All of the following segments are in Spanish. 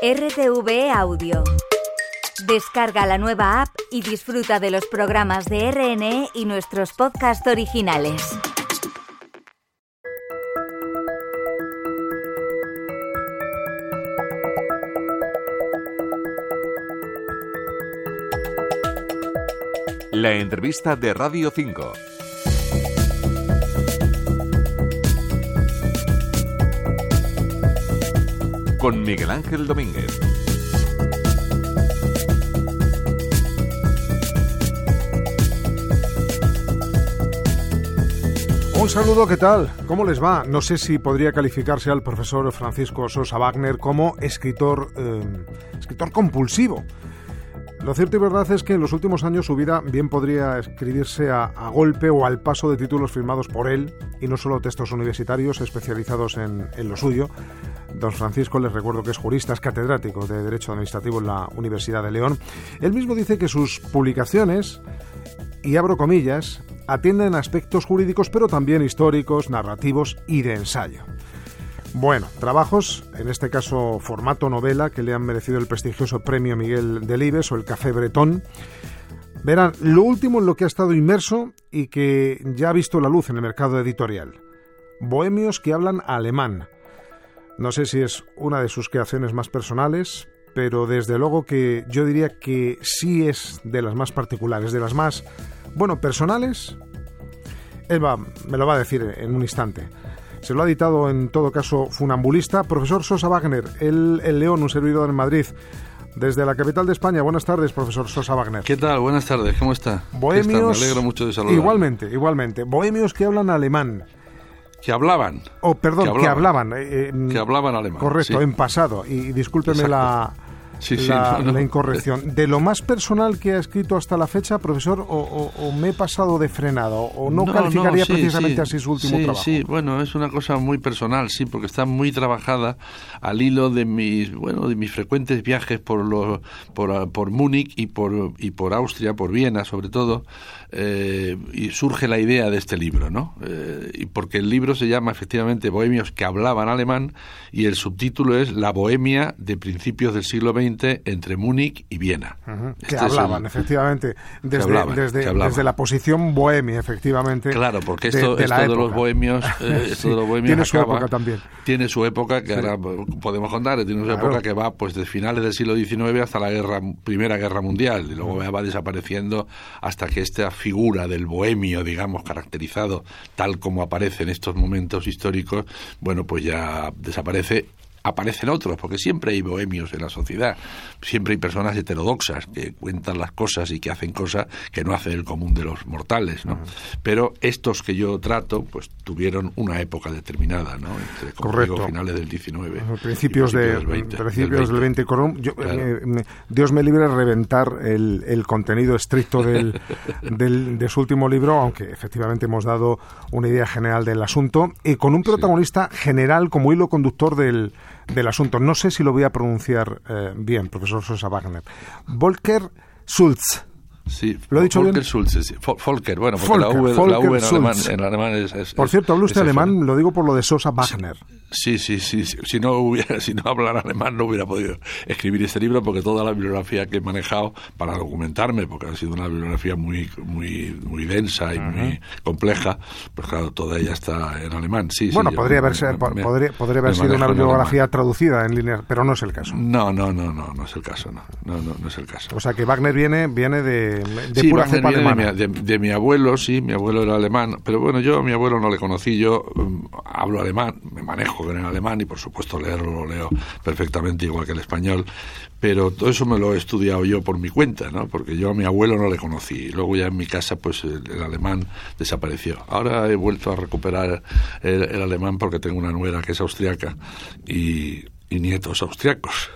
RTV Audio. Descarga la nueva app y disfruta de los programas de RNE y nuestros podcasts originales. La entrevista de Radio 5. Con Miguel Ángel Domínguez. Un saludo, ¿qué tal? ¿Cómo les va? No sé si podría calificarse al profesor Francisco Sosa Wagner como escritor, eh, escritor compulsivo. Lo cierto y verdad es que en los últimos años su vida bien podría escribirse a, golpe o al paso de títulos firmados por él y no solo textos universitarios especializados en, en, lo suyo. Don Francisco, les recuerdo que es jurista, es catedrático de Derecho Administrativo en la Universidad de León. Él mismo dice que sus publicaciones, y abro comillas, atienden aspectos jurídicos pero también históricos, narrativos y de ensayo. Bueno, trabajos, en este caso formato novela, que le han merecido el prestigioso premio Miguel Delibes o el Café Bretón. Verán, lo último en lo que ha estado inmerso y que ya ha visto la luz en el mercado editorial. Bohemios que hablan alemán. No sé si es una de sus creaciones más personales, pero desde luego que yo diría que sí es de las más particulares, de las más, bueno, personales. Él me lo va a decir en un instante. Se lo ha editado en todo caso Funambulista. Profesor Sosa Wagner, el, el León, un servidor en Madrid. Desde la capital de España. Buenas tardes, profesor Sosa Wagner. ¿Qué tal? Buenas tardes. ¿Cómo está? Bohemios. Me alegro mucho de saludar. Igualmente, igualmente. Bohemios que hablan alemán. Que hablaban. Oh, perdón, que hablaban. Que hablaban, eh, que hablaban alemán. Correcto, sí. en pasado. Y discúlpeme Exacto. la, Sí, sí, la, no, no. la, incorrección. ¿De lo más personal que ha escrito hasta la fecha, profesor, o, o, o me he pasado de frenado? ¿O no, calificaría sí, precisamente sí, así su último sí, trabajo? Sí, bueno, es una cosa muy personal, sí, porque está muy trabajada al hilo de mis, bueno, de mis frecuentes viajes por, los, por, por Múnich y por, y por Austria, por Viena sobre todo, eh, y surge la idea de este libro, ¿no? Eh, y porque el libro se llama efectivamente Bohemios que hablaban alemán y el subtítulo es La Bohemia de principios del siglo XX entre Múnich y Viena. Uh -huh. Este que es hablaban, el- efectivamente, desde, hablaban, desde, que hablaban. desde la posición bohemia, efectivamente. Claro, porque esto, de, esto de los bohemios, eh, esto de los bohemios tiene su época también. Tiene su época que Sí. ahora podemos contar, tiene su Claro. época que va pues de finales del siglo XIX hasta la guerra, primera guerra mundial y luego va desapareciendo hasta que esta figura del bohemio, digamos, caracterizado tal como aparece en estos momentos históricos, bueno, pues ya desaparece aparecen otros, porque siempre hay bohemios en la sociedad, siempre hay personas heterodoxas que cuentan las cosas y que hacen cosas que no hace el común de los mortales, ¿no? Pero estos que yo trato, pues tuvieron una época determinada, ¿no? Entre Correcto. finales del 19 A principios, de, del 20, principios del 20. Con un- yo- Claro. eh, Dios me libre de reventar el, el contenido estricto del, del- de su último libro, aunque efectivamente hemos dado una idea general del asunto, y con un protagonista general como hilo conductor del, del asunto. No sé si lo voy a pronunciar eh, bien, profesor Sosa Wagner. Volker Schulz. Sí, ¿Lo he dicho Volker bien? Schulze, sí. Volker, bueno, porque Volker, la V, la Volker V en, alemán, Schulze. en alemán es, es- Por cierto, habla usted alemán, lo digo por lo de Sosa Wagner. Sí, sí, sí, sí. Si no hubiera, si no hablara alemán no hubiera podido escribir este libro porque toda la bibliografía que he manejado para documentarme, porque ha sido una bibliografía muy, muy, muy densa y muy compleja, pues claro, toda ella está en alemán. Sí, sí, bueno, yo podría haber, ser- me- podría, podría haber sido una bibliografía alemán. traducida en línea, pero no es el caso. No, no, no, no, no es el caso, no, no, no, no es el caso. O sea que Wagner viene, viene de, de sí, pura Wagner cepa viene de alemana. mi, de- de mi abuelo, sí, mi abuelo era alemán, pero bueno, yo a mi abuelo no le conocí, yo mm, hablo alemán, me manejo en el alemán y por supuesto leerlo lo leo perfectamente igual que el español, pero todo eso me lo he estudiado yo por mi cuenta, ¿no? Porque yo a mi abuelo no le conocí, y luego ya en mi casa pues el, el alemán desapareció. Ahora he vuelto a recuperar el, el alemán porque tengo una nuera que es austriaca y, y nietos austriacos.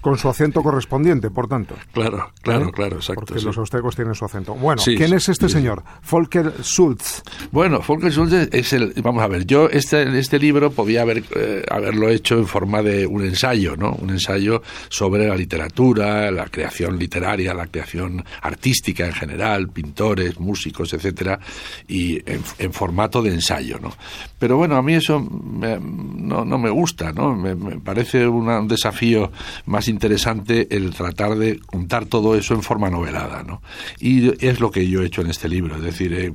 Con su acento correspondiente, por tanto. claro, claro, ¿Eh? claro, exacto. Porque sí. los austriacos tienen su acento. Bueno, Sí, ¿quién es este sí, señor? Volker Schulz. Bueno, Volker Schulze es el. Vamos a ver, yo este, este libro podía haber, eh, haberlo hecho en forma de un ensayo, ¿no? Un ensayo sobre la literatura, la creación literaria, la creación artística en general, pintores, músicos, etcétera, y en, en formato de ensayo, ¿no? Pero bueno, a mí eso me- no, no me gusta, ¿no? Me, me parece un desafío más interesante el tratar de contar todo eso en forma novelada, ¿no? Y es lo que yo he hecho en este libro, es decir,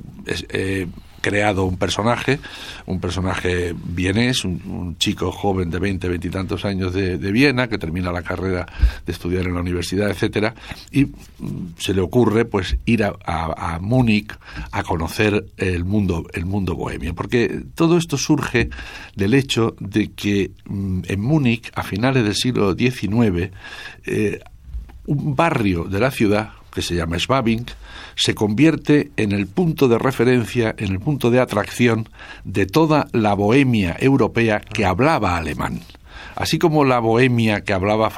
eh, creado un personaje, un personaje vienés, un, chico joven de 20, 20 y tantos años de, Viena, que termina la carrera de estudiar en la universidad, etcétera, y mm, se le ocurre pues ir a, a, Múnich a conocer el mundo, el mundo bohemio, porque todo esto surge del hecho de que mm, en Múnich, a finales del siglo XIX, eh, un barrio de la ciudad, que se llama Schwabing, se convierte en el punto de referencia, en el punto de atracción de toda la bohemia europea que hablaba alemán. Así como la bohemia que hablaba,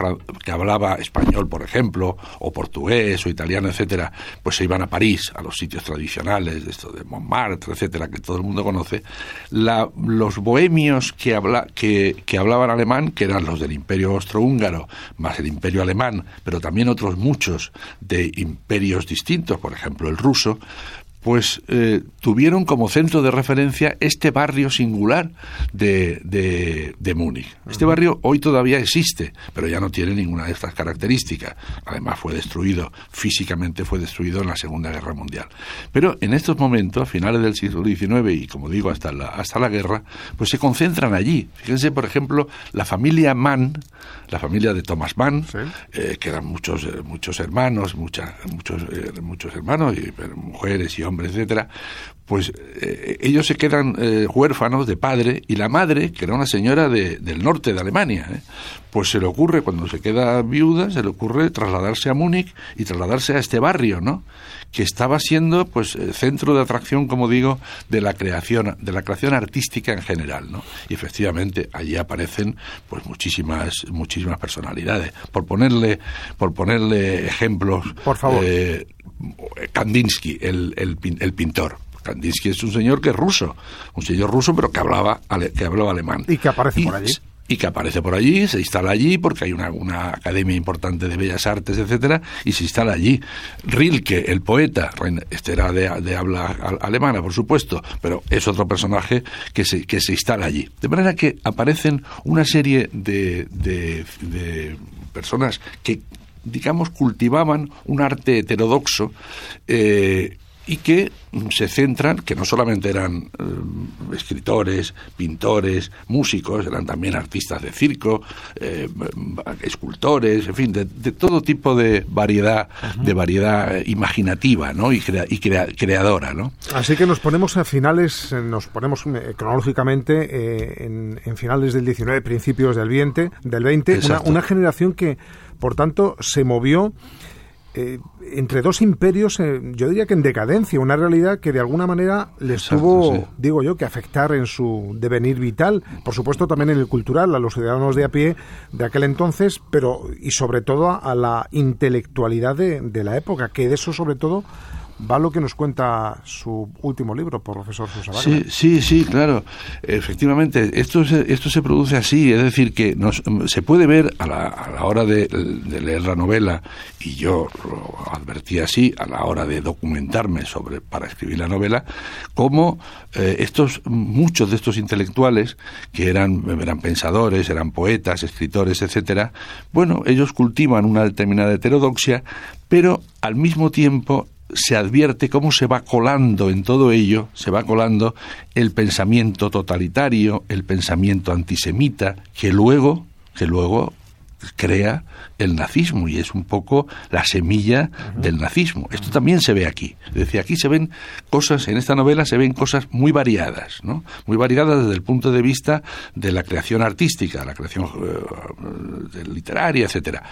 que hablaba español, por ejemplo, o portugués o italiano, etcétera, pues se iban a París, a los sitios tradicionales, de esto de Montmartre, etcétera, que todo el mundo conoce, los bohemios que, habla, que, que hablaban alemán, que eran los del Imperio Austrohúngaro, más el Imperio Alemán, pero también otros muchos de imperios distintos, por ejemplo el ruso, pues eh, tuvieron como centro de referencia este barrio singular de, de, Múnich. Este barrio hoy todavía existe, pero ya no tiene ninguna de estas características. Además fue destruido, físicamente fue destruido en la Segunda Guerra Mundial. Pero en estos momentos, a finales del siglo XIX y como digo hasta la, hasta la guerra, pues se concentran allí. Fíjense, por ejemplo, la familia Mann, la familia de Thomas Mann, eh, que eran muchos, eh, muchos hermanos, muchas, muchos, muchos hermanos y mujeres y hombres, etcétera, pues eh, ellos se quedan eh, huérfanos de padre y la madre, que era una señora de, del norte de Alemania, ¿eh? pues se le ocurre, cuando se queda viuda, se le ocurre trasladarse a Múnich y trasladarse a este barrio, ¿no? Que estaba siendo pues centro de atracción como digo de la creación de la creación artística en general no y efectivamente allí aparecen pues muchísimas muchísimas personalidades por ponerle por ponerle ejemplos por favor Kandinsky, el, el, pintor. Kandinsky es un señor que es ruso, un señor ruso pero que hablaba, que hablaba alemán. Y que aparece por allí. Y que aparece por allí, se instala allí porque hay una, una academia importante de bellas artes, etcétera, y se instala allí. Rilke, el poeta, este era de, de habla alemana, por supuesto, pero es otro personaje que se, que se instala allí. De manera que aparecen una serie de, de, personas que digamos, cultivaban un arte heterodoxo eh, y que se centran, que no solamente eran eh, escritores, pintores, músicos, eran también artistas de circo, eh, escultores, en fin, de, todo tipo de variedad, de variedad imaginativa, ¿no? Y, creadora, ¿no? Así que nos ponemos a finales, nos ponemos cronológicamente en, finales del 19, principios del 20, del 20, una generación que por tanto, se movió eh, entre dos imperios, eh, yo diría que en decadencia, una realidad que de alguna manera les tuvo, digo yo, que afectar en su devenir vital, por supuesto también en el cultural, a los ciudadanos de a pie de aquel entonces, pero y sobre todo a, la intelectualidad de, de la época, que de eso sobre todo va lo que nos cuenta su último libro, profesor Sosa Sí, sí, sí, claro. Efectivamente, esto se, esto se produce así, es decir, que nos, se puede ver a la, a la hora de, leer la novela, y yo lo advertí así, a la hora de documentarme sobre para escribir la novela, como eh, estos, muchos de estos intelectuales, que eran, eran pensadores, eran poetas, escritores, etcétera, bueno, ellos cultivan una determinada heterodoxia, pero al mismo tiempo se advierte cómo se va colando en todo ello, se va colando el pensamiento totalitario, el pensamiento antisemita, que luego, que luego crea el nazismo y es un poco la semilla del nazismo. Esto también se ve aquí. Es decir, aquí se ven cosas, en esta novela se ven cosas muy variadas, ¿no? Muy variadas desde el punto de vista de la creación artística, la creación eh, literaria, etcétera.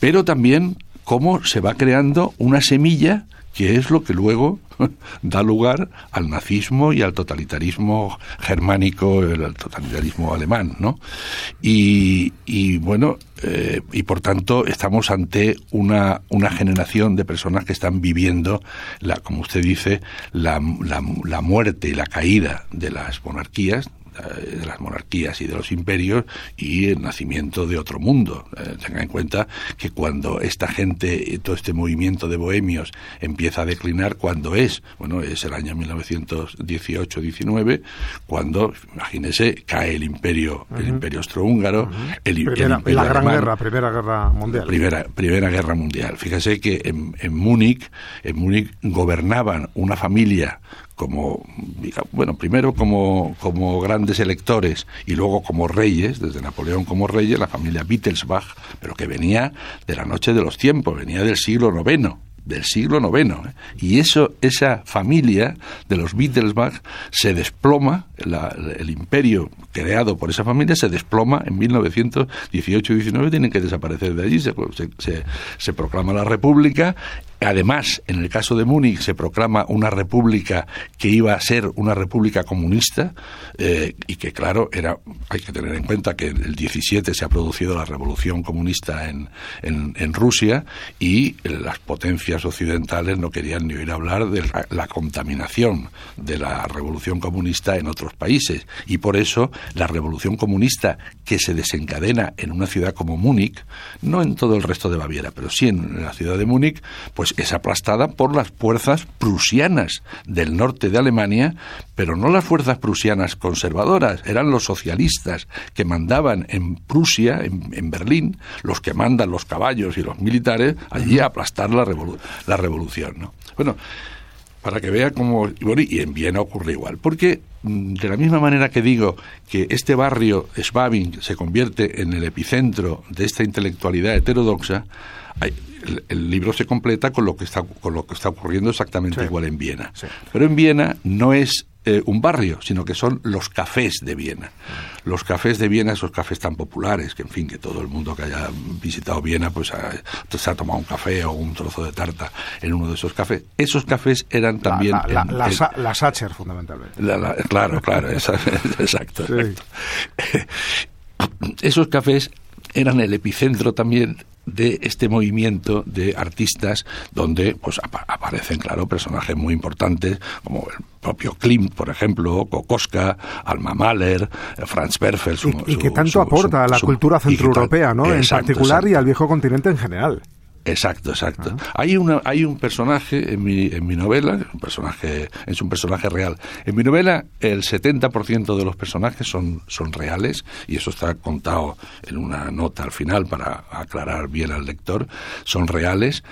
Pero también cómo se va creando una semilla que es lo que luego da lugar al nazismo y al totalitarismo germánico, el totalitarismo alemán, ¿no? Y, bueno, eh, y por tanto estamos ante una, una generación de personas que están viviendo, la, como usted dice, la, la, la muerte y la caída de las monarquías, de las monarquías y de los imperios y el nacimiento de otro mundo. Eh, tenga en cuenta que cuando esta gente, todo este movimiento de bohemios empieza a declinar, cuando es, bueno, es el año 1918-19, cuando, imagínese, cae el imperio, el imperio austrohúngaro, el, la Gran Guerra, Primera Guerra Mundial. Primera, primera Guerra Mundial. Fíjese que en, en Múnich, en Múnich gobernaban una familia como, bueno, primero como, como grandes electores y luego como reyes, desde Napoleón como reyes, la familia Wittelsbach, pero que venía de la noche de los tiempos, venía del siglo IX del siglo IX. ¿eh? Y eso, esa familia de los Wittelsbach se desploma, el imperio creado por esa familia se desploma en 1918-19, tienen que desaparecer de allí, se, se, se proclama la República Además, en el caso de Múnich se proclama una república que iba a ser una república comunista eh, y que, claro, era hay que tener en cuenta que el 17 se ha producido la revolución comunista en, en, Rusia y las potencias occidentales no querían ni oír hablar de la, contaminación de la revolución comunista en otros países. Y por eso la revolución comunista que se desencadena en una ciudad como Múnich, no en todo el resto de Baviera, pero sí en la ciudad de Múnich, pues es aplastada por las fuerzas prusianas del norte de Alemania, pero no las fuerzas prusianas conservadoras, eran los socialistas que mandaban en Prusia, en, Berlín, los que mandan los caballos y los militares allí a aplastar la, la revolución. ¿no? Bueno, para que vea cómo... y en Viena ocurre igual, porque mm, de la misma manera que digo que este barrio, Schwabing, se convierte en el epicentro de esta intelectualidad heterodoxa, el, libro se completa con lo que está, con lo que está ocurriendo exactamente igual en Viena. Pero en Viena no es eh, un barrio, sino que son los cafés de Viena. Los cafés de Viena, esos cafés tan populares, que en fin, que todo el mundo que haya visitado Viena, pues ha, se ha tomado un café o un trozo de tarta en uno de esos cafés. Esos cafés eran también... La, la, Sacher, fundamentalmente. claro, claro, exacto. Esos cafés eran el epicentro también de este movimiento de artistas donde pues aparecen claro personajes muy importantes como el propio Klimt por ejemplo Kokoska Alma Mahler Franz Werfel y, que tanto aporta a la cultura centroeuropea no en particular y al viejo continente en general Exacto, exacto. Hay una, hay un personaje en mi, en mi novela, un personaje, es un personaje real. En mi novela el 70% de los personajes son, son reales y eso está contado en una nota al final para aclarar bien al lector. Son reales.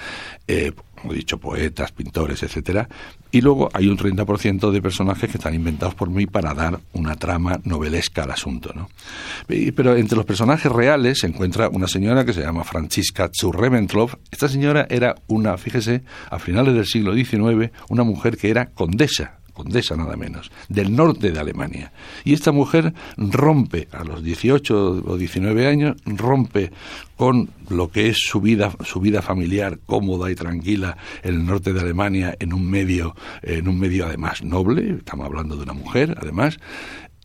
Eh, como he dicho, poetas, pintores, etcétera, y luego hay un 30% de personajes que están inventados por mí para dar una trama novelesca al asunto, ¿no? pero entre los personajes reales se encuentra una señora que se llama Francisca zu Esta señora era una, fíjese, a finales del siglo XIX, una mujer que era condesa condesa nada menos, del norte de Alemania. Y esta mujer rompe a los 18 o 19 años, rompe con lo que es su vida, su vida familiar cómoda y tranquila en el norte de Alemania, en un medio, en un medio además noble, estamos hablando de una mujer, además,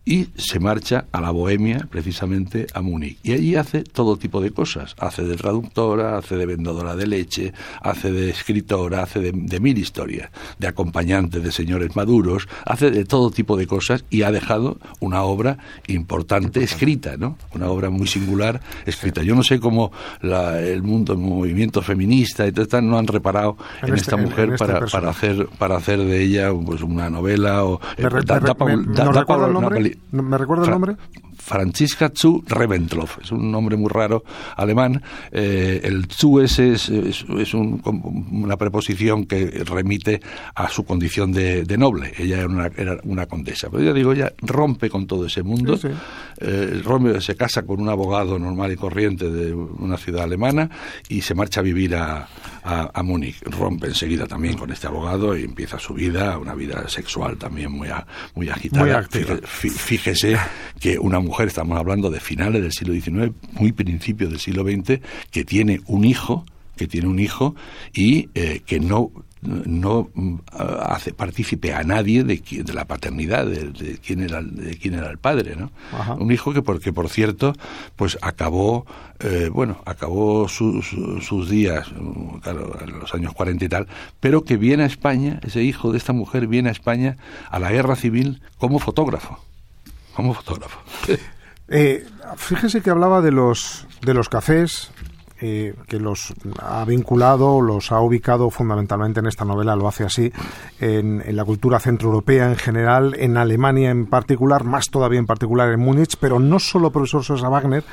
y se marcha a la Bohemia, precisamente a Múnich. Y allí hace todo tipo de cosas. Hace de traductora, hace de vendedora de leche, hace de escritora, hace de, mil historias, de acompañante de señores maduros, hace de todo tipo de cosas y ha dejado una obra importante escrita, ¿no? Una obra muy singular escrita. Yo no sé cómo el mundo, el movimiento feminista y todo no han reparado en, este, esta mujer este para, para, hacer para hacer de ella pues una novela o eh, ¿Me recuerda el nombre? Franziska zu Reventlow. Es un nombre muy raro alemán. Eh, el zu es, es, es una preposición que remite a su condición de, noble. Ella era una, era una, condesa. Pero ya digo, ella rompe con todo ese mundo. Eh, rompe, se casa con un abogado normal y corriente de una ciudad alemana y se marcha a vivir a, a, Múnich. Rompe enseguida también con este abogado y empieza su vida, una vida sexual también muy, muy agitada. fíjese que una mujer, estamos hablando de finales del siglo XIX, muy principios del siglo XX, que tiene un hijo, que tiene un hijo y eh, que no no mm, hace partícipe a nadie de, de la paternidad de, quién era de quién era el padre no un hijo que porque por cierto pues acabó eh, bueno acabó sus días mm, claro en los años 40 y tal pero que viene a España ese hijo de esta mujer viene a España a la guerra civil como fotógrafo como fotógrafo. Eh, fíjese que hablaba de los, de los cafés, eh, que los ha vinculado, los ha ubicado fundamentalmente en esta novela, lo hace así, en, en, la cultura centroeuropea en general, en Alemania en particular, más todavía en particular en Múnich, pero no solo profesor Sosa Wagner,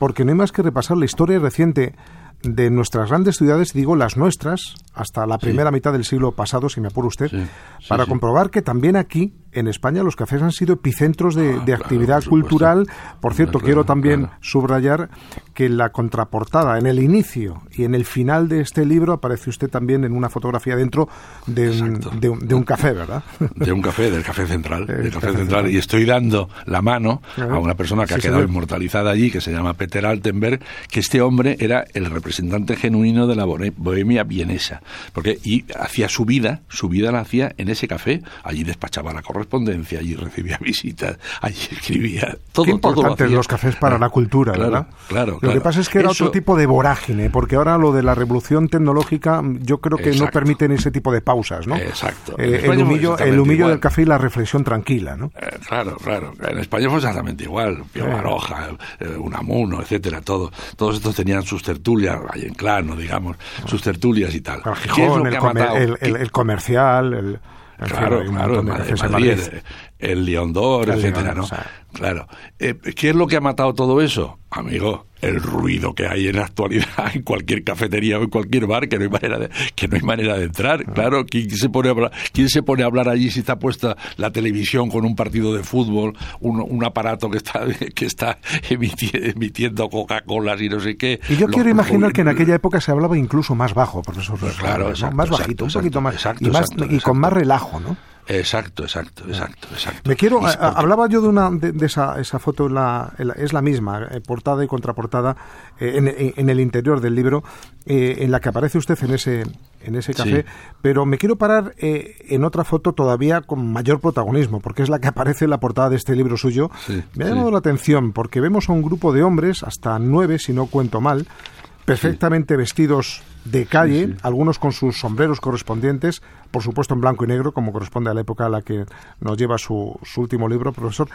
porque no hay más que repasar la historia reciente de nuestras grandes ciudades, digo las nuestras, hasta la primera Sí. mitad del siglo pasado, si me apura usted, Sí, sí, para comprobar que también aquí, en España, los cafés han sido epicentros de, Ah, de claro, actividad por cultural. Por cierto, Claro, quiero también claro. subrayar que en la contraportada, en el inicio y en el final de este libro, aparece usted también en una fotografía dentro de un, de un, de un café, ¿verdad? De un café, del café central, El del café, café central. Y estoy dando la mano Ajá. a una persona que Sí, ha quedado señor. inmortalizada allí, que se llama Peter Altenberg, que este hombre era el representante genuino de la bohe- bohemia vienesa. Porque, y hacía su vida, su vida la hacía en ese café. Allí despachaba la correspondencia, allí recibía visitas, allí escribía. Todo, Qué importantes los cafés para la cultura, Claro, ¿verdad? Claro, Lo que pasa es que era Eso- otro tipo de vorágine, porque ahora lo de la revolución tecnológica yo creo que no permiten ese tipo de pausas, ¿no? Exacto. Eh, el humillo, el humillo del café y la reflexión tranquila, ¿no? Eh, claro, claro. En España fue exactamente igual. Pío Sí. Baroja, eh, Unamuno, etcétera, todo. Todos estos tenían sus tertulias, Valle Inclano, digamos, sus tertulias y tal. El- el comercial, el, en Claro, claro, en Madrid, el, el León d'Or, etcétera, ¿no? o sea. Claro. Eh, ¿Qué es lo que ha matado todo eso? Amigo, el ruido que hay en la actualidad en cualquier cafetería o en cualquier bar, que no hay manera de, que no hay manera de entrar. Ah. Claro, ¿quién se, pone a hablar, ¿quién se pone a hablar allí si está puesta la televisión con un partido de fútbol, un, un aparato que está, que está emiti- emitiendo Coca-Colas y no sé qué? Y yo Los quiero imaginar que en aquella época se hablaba incluso más bajo, profesor. Pues claro, más exacto, bajito, un poquito más. exacto, y, más exacto, y con más relajo, ¿no? Exacto, exacto, exacto, exacto. Me quiero. A- porque- hablaba yo de una de, de esa, esa foto, en la, en la- es la misma, eh, portada y contraportada, eh, en, el interior del libro, eh, en la que aparece usted en ese, en ese café. Sí. Pero me quiero parar eh, en otra foto todavía con mayor protagonismo, porque es la que aparece en la portada de este libro suyo. Sí, me ha sí. llamado la atención porque vemos a un grupo de hombres, hasta nueve, si no cuento mal, perfectamente vestidos de calle, Sí, sí. algunos con sus sombreros correspondientes, por supuesto en blanco y negro, como corresponde a la época a la que nos lleva su, su último libro, profesor.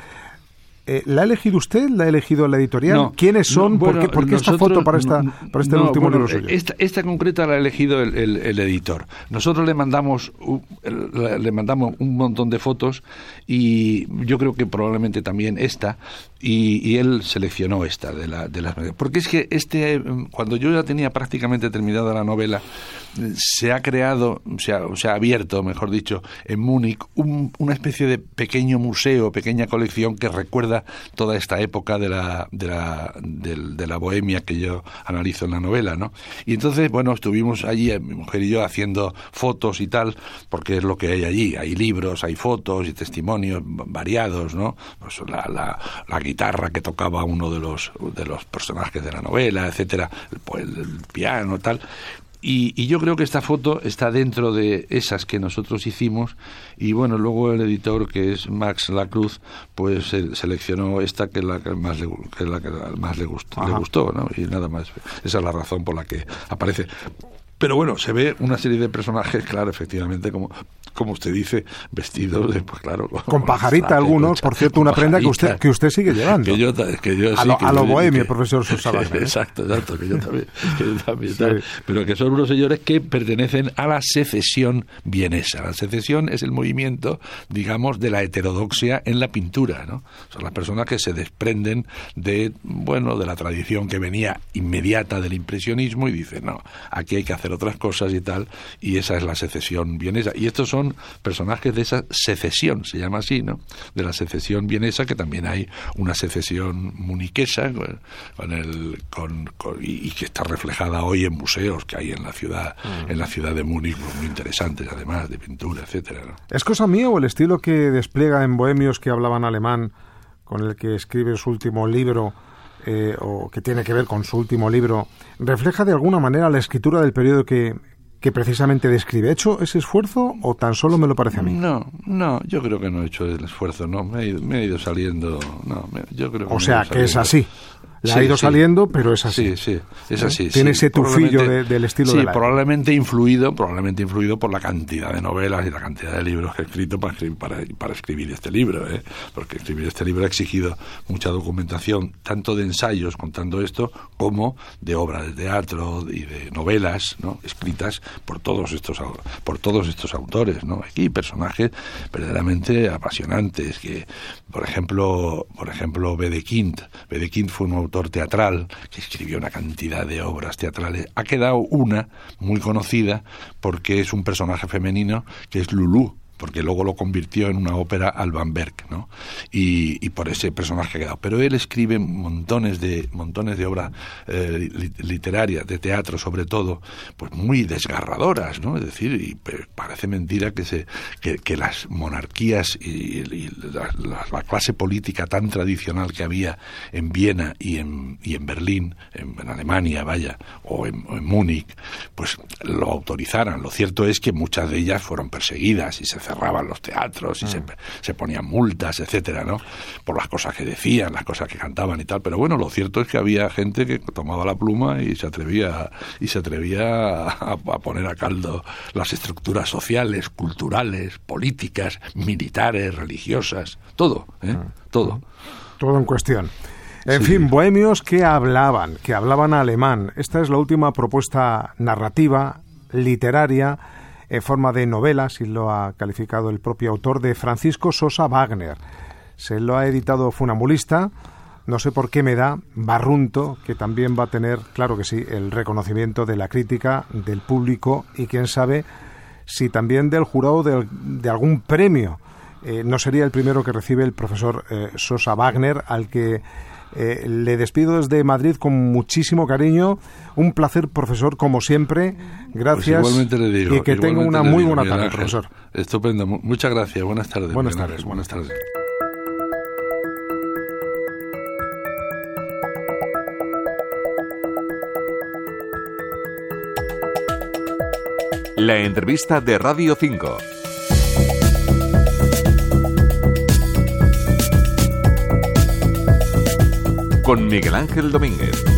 Eh, ¿La ha elegido usted? ¿La ha elegido la editorial? No, ¿Quiénes son? no, ¿Por qué, por qué esta foto para, esta, para este no, último bueno, libro suyo? Esta, esta concreta la ha elegido el, el- el editor. Nosotros le mandamos, le mandamos un montón de fotos y yo creo que probablemente también esta y, y él seleccionó esta de, la, de las porque es que este mm, cuando yo ya tenía prácticamente terminada la novela eh, se ha creado se ha, se ha abierto mejor dicho en Múnich un- una especie de pequeño museo pequeña colección que recuerda toda esta época de la de la de la bohemia que yo analizo en la novela no y entonces bueno estuvimos allí eh, mi mujer y yo haciendo fotos y tal porque es lo que hay allí. Hay libros hay fotos y testimonios va- variados no pues la, la, la guitarra que tocaba uno de los de los personajes de la novela etcétera el, el piano tal. Y, y yo creo que esta foto está dentro de esas que nosotros hicimos. Y bueno luego el editor que es Max Lacruz pues se- seleccionó esta que es la que más le, que la que más le gustó, le gustó ¿no? y nada más. Esa es la razón por la que aparece pero bueno, se ve una serie de personajes, claro, efectivamente, como, como usted dice, vestidos de, pues claro... Con pajarita traje, algunos, con por cierto, una prenda que usted, que usted sigue llevando. Que yo, ta- que yo A sí, lo- que a yo- lo bohemio, que- profesor ¿eh? Exacto, exacto, que yo también. que yo también, Sí. tal. Pero que son unos señores que pertenecen a la secesión vienesa. La secesión es el movimiento, digamos, de la heterodoxia en la pintura, ¿no? Son las personas que se desprenden de, bueno, de la tradición que venía inmediata del impresionismo y dicen, no, aquí hay que hacer otras cosas y tal, y esa es la secesión vienesa. Y estos son personajes de esa secesión, se llama así, ¿no? De la secesión vienesa, que también hay una secesión muniquesa, con, con el, con, con- y, y que está reflejada hoy en museos que hay en la ciudad, en la ciudad de Múnich, muy interesantes, además, de pintura, etcétera, ¿no? ¿Es cosa mía o el estilo que despliega en Bohemios que hablaban alemán, con el que escribe su último libro, eh, o que tiene que ver con su último libro, refleja de alguna manera la escritura del periodo que, que precisamente describe. ¿He hecho ese esfuerzo o tan solo me lo parece a mí? No, no, yo creo que no he hecho el esfuerzo, no, me he ido, saliendo, no, yo creo que O sea, que es así. Le ha ido saliendo, pero es así. Sí, sí, es ¿Eh? así. Tiene ese tufillo del estilo sí, de la probablemente influido, probablemente influido por la cantidad de novelas y la cantidad de libros que he escrito para, para, para escribir este libro, ¿eh? porque escribir este libro ha exigido mucha documentación, tanto de ensayos contando esto, como de obras de teatro y de novelas, ¿no? escritas por todos estos por todos estos autores, ¿no? Aquí personajes verdaderamente apasionantes que, por ejemplo, por ejemplo, Bedekind, Bedekind fue un autor teatral que escribió una cantidad de obras teatrales. Ha quedado una muy conocida porque es un personaje femenino que es Lulú, porque luego lo convirtió en una ópera Alban Berg, ¿no? Y, por ese personaje ha quedado. Pero él escribe montones de montones de obras eh, literarias, de teatro sobre todo, pues muy desgarradoras, ¿no? Es decir, y parece mentira que se que, las monarquías y, la, clase política tan tradicional que había en Viena y en, y en Berlín, en, Alemania, vaya, o en, en Múnich, pues lo autorizaran. Lo cierto es que muchas de ellas fueron perseguidas y se cerraban los teatros y se, mm. se, ponían multas, etcétera, ¿no? Por las cosas que decían, las cosas que cantaban y tal. Pero bueno, lo cierto es que había gente que tomaba la pluma y se atrevía y se atrevía a, poner a caldo las estructuras sociales, culturales, políticas, militares, religiosas, todo, ¿eh? Mm. Todo. Todo en cuestión. En fin, bohemios que hablaban, que hablaban alemán. Esta es la última propuesta narrativa, literaria, en forma de novela, así lo ha calificado el propio autor, de Francisco Sosa Wagner. Se lo ha editado Funambulista, no sé por qué me da Barrunto, que también va a tener, claro que sí, el reconocimiento de la crítica, del público y quién sabe si también del jurado de, algún premio. Eh, no sería el primero que recibe el profesor eh, Sosa Wagner, al que eh, le despido desde Madrid con muchísimo cariño. Un placer, profesor, como siempre. Gracias. Pues igualmente le digo. Y que tenga una muy buena tarde, profesor. Estupendo. Muchas gracias. Buenas tardes. Buenas tardes. Buenas tardes. La entrevista de Radio 5. Con Miguel Ángel Domínguez.